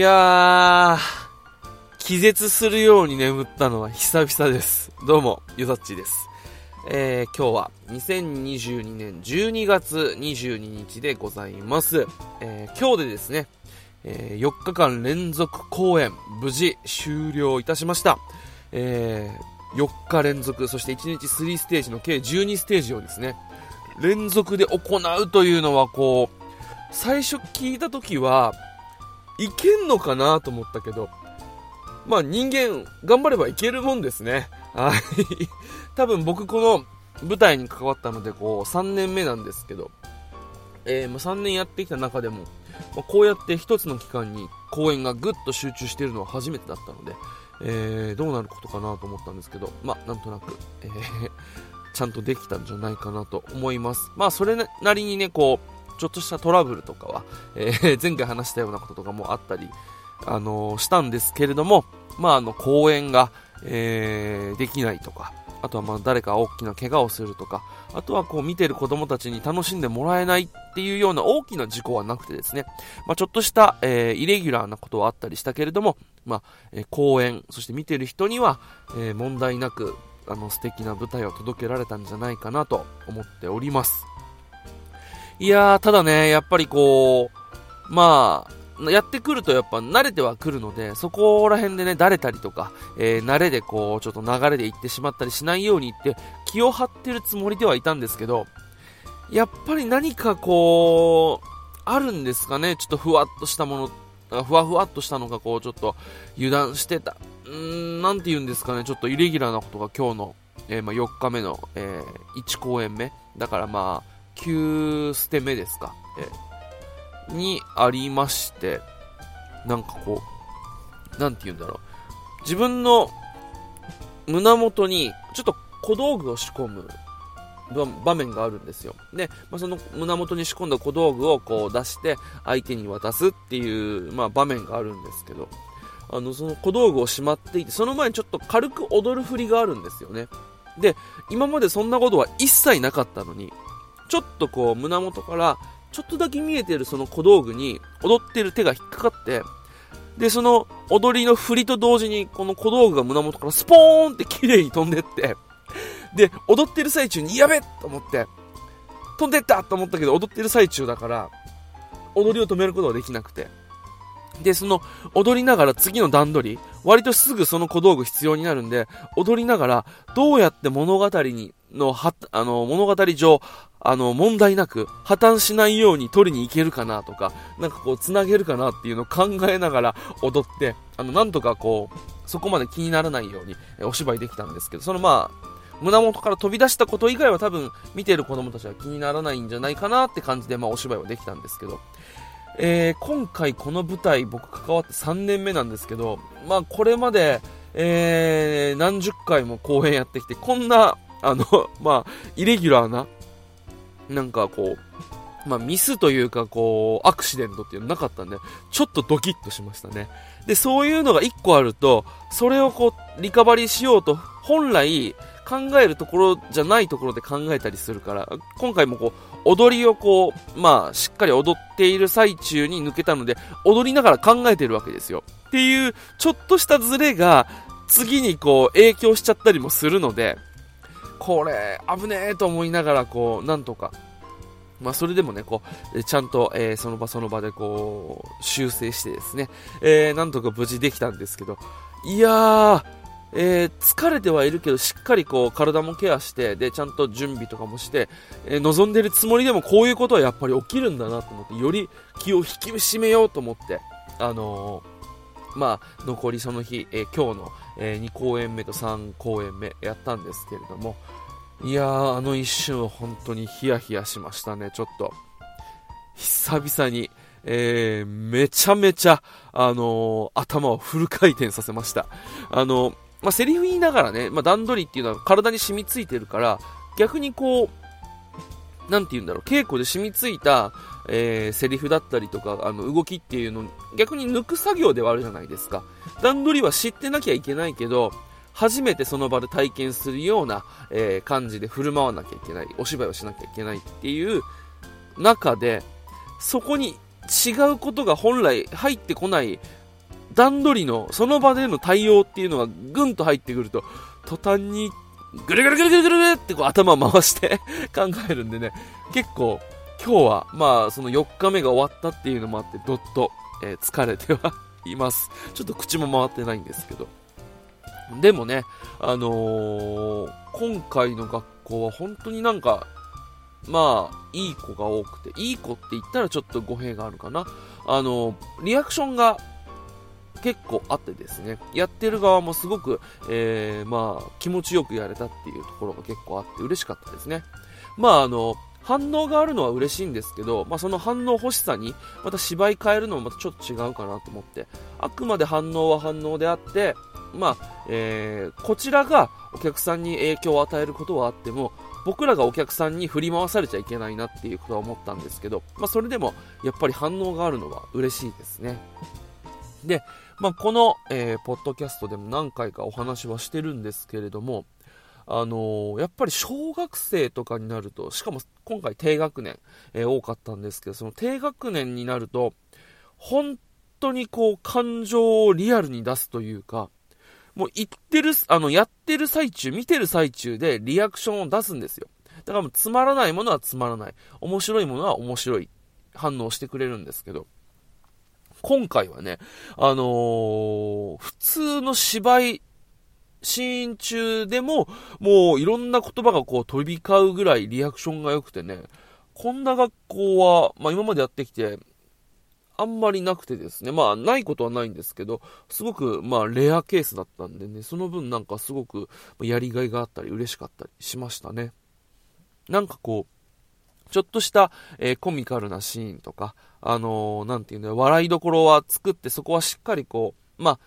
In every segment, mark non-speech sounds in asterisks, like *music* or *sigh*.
やー、気絶するように眠ったのは久々です。どうも、ゆざっちです。えー、今日は2022年12月22日でございます。えー、今日でですね、えー、4日間連続公演、無事終了いたしました。えー、4日連続、そして1日3ステージの計12ステージをですね、連続で行うというのはこう、最初聞いた時は、いけんのかなと思ったけど、まあ人間、頑張ればいけるもんですね。はい。*laughs* 多分僕この舞台に関わったので、こう、3年目なんですけど、えー、ま、3年やってきた中でも、ま、こうやって一つの期間に公演がぐっと集中しているのは初めてだったので、えー、どうなることかなと思ったんですけど、まあ、なんとなく、えー、*laughs* ちゃんとできたんじゃないかなと思います。まあ、それなりにね、こう、ちょっとしたトラブルとかは、えー、*laughs* 前回話したようなこととかもあったり、あの、したんですけれども、まあ、あの、公演が、えー、できないとか、あとはまあ誰か大きな怪我をするとか、あとはこう見てる子供たちに楽しんでもらえないっていうような大きな事故はなくてですね、まあ、ちょっとした、えー、イレギュラーなことはあったりしたけれども、まあ、えー、公演、そして見てる人には、えー、問題なく、あの素敵な舞台を届けられたんじゃないかなと思っております。いやー、ただね、やっぱりこう、まあ、やってくるとやっぱ慣れてはくるので、そこら辺でね、だれたりとか、えー、慣れでこう、ちょっと流れで行ってしまったりしないようにって気を張ってるつもりではいたんですけど、やっぱり何かこう、あるんですかね、ちょっとふわっとしたもの、ふわふわっとしたのがこう、ちょっと油断してた。うーん、なんて言うんですかね、ちょっとイレギュラーなことが今日の、えー、まあ、4日目の、えー、1公演目。だからまあ、9捨て目ですか、えにありまして、なんかこう、なんて言うんだろう。自分の胸元にちょっと小道具を仕込む場面があるんですよ。で、まあ、その胸元に仕込んだ小道具をこう出して相手に渡すっていう、まあ、場面があるんですけど、あの、その小道具をしまっていて、その前にちょっと軽く踊る振りがあるんですよね。で、今までそんなことは一切なかったのに、ちょっとこう胸元からちょっとだけ見えてるその小道具に踊ってる手が引っかかって、で、その踊りの振りと同時にこの小道具が胸元からスポーンって綺麗に飛んでって、で、踊ってる最中にやべと思って、飛んでったと思ったけど踊ってる最中だから、踊りを止めることができなくて。で、その踊りながら次の段取り、割とすぐその小道具必要になるんで、踊りながらどうやって物語にの、は、あの、物語上、あの、問題なく破綻しないように取りに行けるかなとか、なんかこう、繋げるかなっていうのを考えながら踊って、あの、なんとかこう、そこまで気にならないようにお芝居できたんですけど、そのまあ、胸元から飛び出したこと以外は多分見てる子供たちは気にならないんじゃないかなって感じで、まあ、お芝居はできたんですけど、えー、今回この舞台僕関わって3年目なんですけど、まあこれまで、えー、何十回も公演やってきて、こんなあの、*laughs* まあ、イレギュラーな、なんかこう、まあ、ミスというか、こう、アクシデントっていうのなかったんで、ちょっとドキッとしましたね。で、そういうのが1個あると、それをこう、リカバリーしようと、本来、考えるところじゃないところで考えたりするから、今回もこう、踊りをこう、まあ、しっかり踊っている最中に抜けたので、踊りながら考えてるわけですよ。っていう、ちょっとしたズレが、次にこう、影響しちゃったりもするので、これ、危ねえと思いながら、こう、なんとか、まあ、それでもね、こう、ちゃんと、えー、その場その場でこう、修正してですね、えー、なんとか無事できたんですけど、いやー、えー、疲れてはいるけど、しっかりこう、体もケアして、で、ちゃんと準備とかもして、えー、望んでるつもりでもこういうことはやっぱり起きるんだなと思って、より気を引き締めようと思って、あのまあ、残りその日、え今日の、え2公演目と3公演目やったんですけれども、いやー、あの一瞬は本当にヒヤヒヤしましたね、ちょっと。久々に、えー、めちゃめちゃ、あのー、頭をフル回転させました。あのー、まあ、セリフ言いながらね、まあ、段取りっていうのは体に染みついてるから、逆にこう、なんて言うんだろう、稽古で染みついた、えー、セリフだったりとか、あの、動きっていうの、逆に抜く作業ではあるじゃないですか。段取りは知ってなきゃいけないけど、初めてその場で体験するような、えー、感じで振る舞わなきゃいけない、お芝居をしなきゃいけないっていう中で、そこに違うことが本来入ってこない段取りの、その場での対応っていうのがぐんと入ってくると、途端に、ぐるぐるぐるぐるぐるってこう頭回して考えるんでね、結構、今日は、まあ、その4日目が終わったっていうのもあって、どっと、えー、疲れてはいます。ちょっと口も回ってないんですけど。でもね、あのー、今回の学校は本当になんか、まあ、いい子が多くて、いい子って言ったらちょっと語弊があるかな。あの、リアクションが結構あってですね、やってる側もすごく、えー、まあ、気持ちよくやれたっていうところが結構あって嬉しかったですね。まあ、あの、反応があるのは嬉しいんですけど、まあ、その反応欲しさに、また芝居変えるのもまたちょっと違うかなと思って、あくまで反応は反応であって、まあ、えー、こちらがお客さんに影響を与えることはあっても、僕らがお客さんに振り回されちゃいけないなっていうことは思ったんですけど、まあ、それでもやっぱり反応があるのは嬉しいですね。で、まあ、この、えー、ポッドキャストでも何回かお話はしてるんですけれども、あのー、やっぱり小学生とかになると、しかも今回低学年、えー、多かったんですけど、その低学年になると、本当にこう感情をリアルに出すというか、もう言ってる、あの、やってる最中、見てる最中でリアクションを出すんですよ。だからもうつまらないものはつまらない。面白いものは面白い。反応してくれるんですけど、今回はね、あのー、普通の芝居、シーン中でも、もういろんな言葉がこう飛び交うぐらいリアクションが良くてね、こんな学校は、まあ今までやってきて、あんまりなくてですね、まあ、ないことはないんですけど、すごく、まあ、レアケースだったんでね、その分なんかすごく、やりがいがあったり、嬉しかったりしましたね。なんかこう、ちょっとした、えー、コミカルなシーンとか、あのー、なんていうの、笑いどころは作って、そこはしっかりこう、まあ、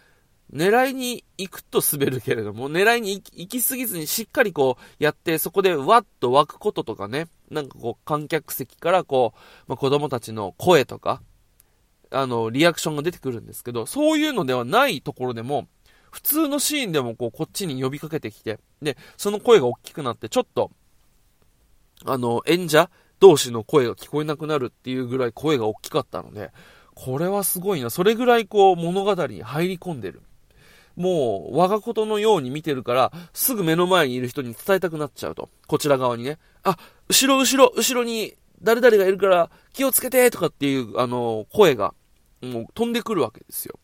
狙いに行くと滑るけれども、狙いに行き過ぎずにしっかりこうやって、そこでわっと湧くこととかね、なんかこう観客席からこう、まあ、子供たちの声とか、あの、リアクションが出てくるんですけど、そういうのではないところでも、普通のシーンでもこう、こっちに呼びかけてきて、で、その声が大きくなって、ちょっと、あの、演者同士の声が聞こえなくなるっていうぐらい声が大きかったので、これはすごいな。それぐらいこう、物語に入り込んでる。もう、我がことのように見てるから、すぐ目の前にいる人に伝えたくなっちゃうと。こちら側にね。あ、後ろ後ろ、後ろに誰々がいるから気をつけてとかっていう、あの、声がもう飛んでくるわけですよ。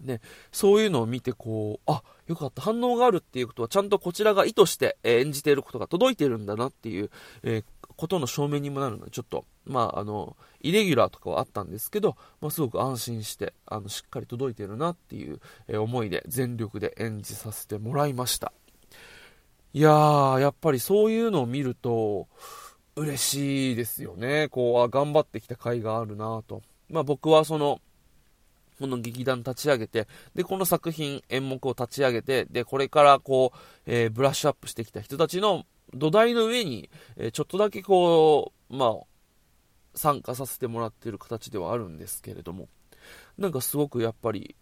で、そういうのを見てこう、あ、よかった、反応があるっていうことは、ちゃんとこちらが意図して演じていることが届いてるんだなっていう、え、ことの証明にもなるので、ちょっと、まあ、あの、イレギュラーとかはあったんですけど、まあ、すごく安心して、あの、しっかり届いてるなっていう、え、思いで全力で演じさせてもらいました。いやー、やっぱりそういうのを見ると、嬉しいですよね。こう、あ、頑張ってきた甲斐があるなと。まあ僕はその、この劇団立ち上げて、で、この作品、演目を立ち上げて、で、これからこう、えー、ブラッシュアップしてきた人たちの土台の上に、えー、ちょっとだけこう、まあ、参加させてもらってる形ではあるんですけれども、なんかすごくやっぱり、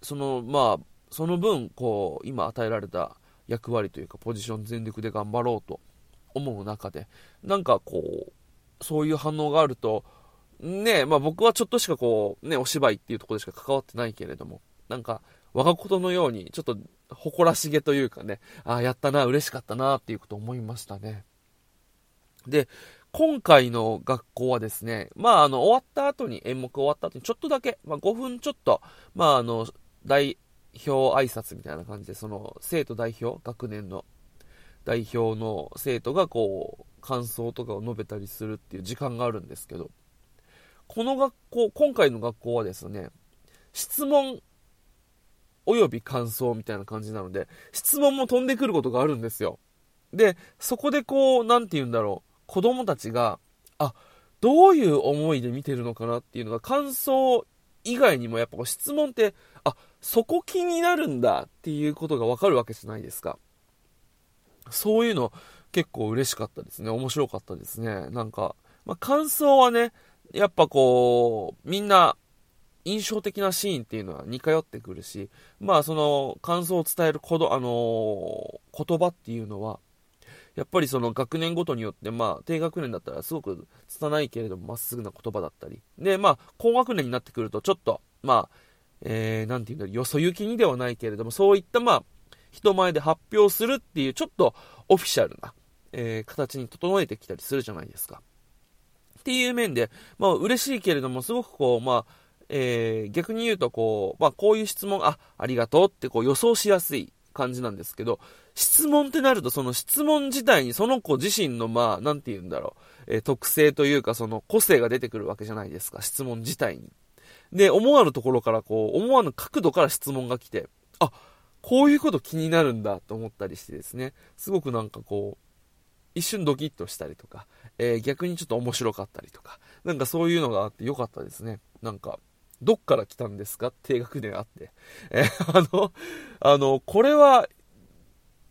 その、まあ、その分、こう、今与えられた役割というか、ポジション全力で頑張ろうと思う中で、なんかこう、そういう反応があると、ねえまあ僕はちょっとしかこう、ね、お芝居っていうところでしか関わってないけれども、なんか、我がことのように、ちょっと誇らしげというかね、ああ、やったな、嬉しかったな、っていうこと思いましたね。で、今回の学校はですね、まあ、あの、終わった後に、演目終わった後に、ちょっとだけ、まあ、5分ちょっと、まあ、あの、代表挨拶みたいな感じで、その、生徒代表、学年の代表の生徒がこう、感想とかを述べたりするっていう時間があるんですけど、この学校、今回の学校はですね、質問および感想みたいな感じなので、質問も飛んでくることがあるんですよ。で、そこでこう、なんて言うんだろう、子供たちが、あ、どういう思いで見てるのかなっていうのが、感想以外にもやっぱ質問って、あ、そこ気になるんだっていうことがわかるわけじゃないですか。そういうの結構嬉しかったですね。面白かったですね。なんか、まあ、感想はね、やっぱこう、みんな、印象的なシーンっていうのは似通ってくるし、まあその感想を伝えるこど、あのー、言葉っていうのは、やっぱりその学年ごとによって、まあ低学年だったらすごく拙いけれどもまっすぐな言葉だったり、で、まあ高学年になってくるとちょっと、まあ、えー、なんていうんだろう、よそ行きにではないけれども、そういった、まあ、人前で発表するっていう、ちょっとオフィシャルな、えー、形に整えてきたりするじゃないですか。っていう面で、まあ、嬉しいけれども、すごくこう、まあ、えー、逆に言うと、こう、まあ、こういう質問、あ、ありがとうってこう予想しやすい感じなんですけど、質問ってなると、その質問自体にその子自身の、まあ、なんて言うんだろう、えー、特性というか、その個性が出てくるわけじゃないですか、質問自体に。で、思わぬところから、こう、思わぬ角度から質問が来て、あ、こういうこと気になるんだと思ったりしてですね、すごくなんかこう、一瞬ドキッとしたりとか、えー、逆にちょっと面白かったりとか、なんかそういうのがあってよかったですね。なんか、どっから来たんですか？低学年あって。えー、*laughs* あの、あの、これは、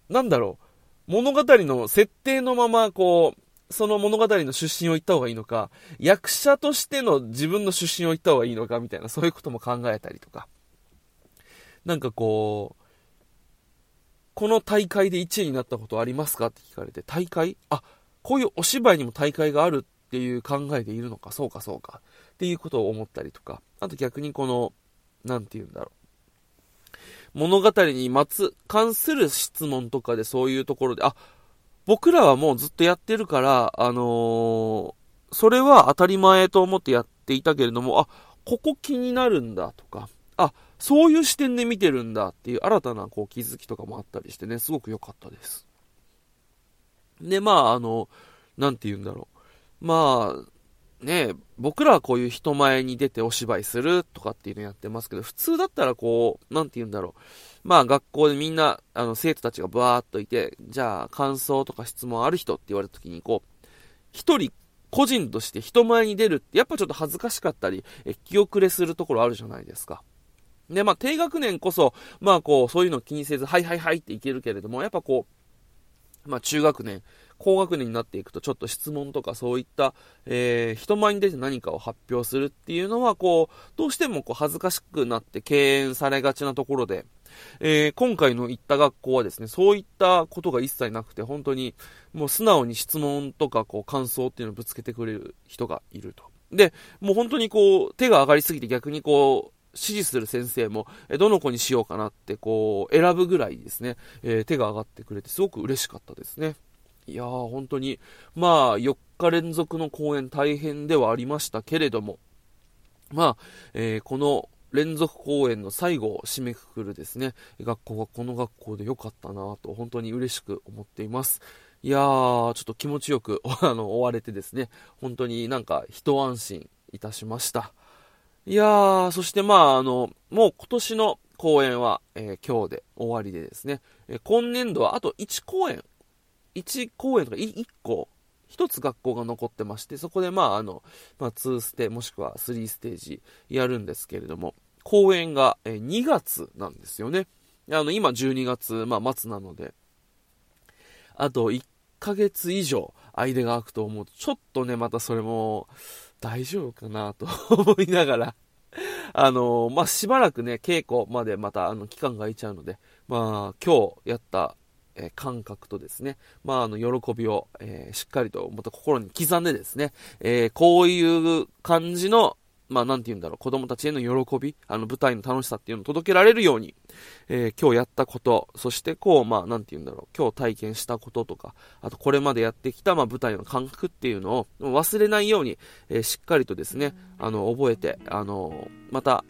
なんだろう、物語の設定のまま、こう、その物語の出身を言った方がいいのか、役者としての自分の出身を言った方がいいのか、みたいな、そういうことも考えたりとか。なんかこう、この大会で1位になったことありますか？って聞かれて、大会？あ、こういうお芝居にも大会があるっていう考えでいるのか、そうかそうか。っていうことを思ったりとか、あと逆にこの、なんて言うんだろう。物語にまつ、関する質問とかでそういうところで、あ、僕らはもうずっとやってるから、あのー、それは当たり前と思ってやっていたけれども、あ、ここ気になるんだとか、あ、そういう視点で見てるんだっていう新たなこう気づきとかもあったりしてね、すごく良かったです。で、まあ、あの、なんて言うんだろう。まあ、ね僕らはこういう人前に出てお芝居するとかっていうのやってますけど、普通だったらこう、なんて言うんだろう。まあ学校でみんな、あの生徒たちがバーっといて、じゃあ感想とか質問ある人って言われた時にこう、一人個人として人前に出るってやっぱちょっと恥ずかしかったり、え気遅れするところあるじゃないですか。で、まあ低学年こそ、まあこう、そういうの気にせず、はいはいはいっていけるけれども、やっぱこう、まあ中学年、高学年になっていくとちょっと質問とかそういった、えー、人前に出て何かを発表するっていうのは、こう、どうしてもこう恥ずかしくなって敬遠されがちなところで、えー、今回の行った学校はですね、そういったことが一切なくて、本当にもう素直に質問とかこう感想っていうのをぶつけてくれる人がいると。で、もう本当にこう、手が上がりすぎて逆にこう、指示する先生も、えどの子にしようかなって、こう、選ぶぐらいですね、え、手が上がってくれて、すごく嬉しかったですね。いやー、本当に、まあ、4日連続の公演大変ではありましたけれども、まあ、えー、この連続公演の最後を締めくくるですね、学校がこの学校で良かったなと、本当に嬉しく思っています。いやー、ちょっと気持ちよく、*laughs* あの、終われてですね、本当になんか一安心いたしました。いやー、そしてまあ、あの、もう今年の公演は、えー、今日で終わりでですね、えー、今年度はあと1公演。1公演とか 1, 個、1つ学校が残ってまして、そこでまあ、あの、まあ、2ステ、もしくは3ステージやるんですけれども、公演がえ2月なんですよね。あの、今12月、まあ、末なので、あと1ヶ月以上間が空くと思うと、ちょっとね、またそれも大丈夫かなと *laughs* 思いながら。あのまあ、しばらくね、稽古までまた、あの、期間が空いちゃうので、まあ、今日やったえー、感覚とですね、まあ、あの、喜びを、えー、しっかりと、また心に刻んでですね、え、こういう感じの、まあ、なんて言うんだろう、子供たちへの喜び、あの、舞台の楽しさっていうのを届けられるように、え今日やったこと、そしてこう、まあ、なんて言うんだろう、今日体験したこととか、あとこれまでやってきた、まあ、舞台の感覚っていうのを忘れないように、えしっかりとですね、あの、覚えて、あの、また、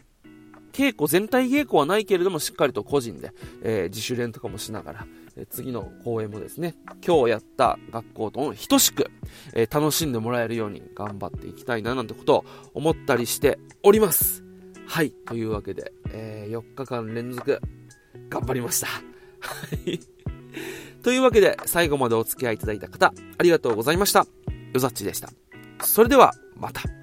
稽古、全体稽古はないけれども、しっかりと個人で、え自主練とかもしながら、次の公演もですね、今日やった学校と等しく、え楽しんでもらえるように頑張っていきたいななんてことを思ったりしております。はい、というわけで、えー、4日間連続頑張りました。はい。*laughs* というわけで、最後までお付き合いいただいた方、ありがとうございました。よざっちでした。それでは、また。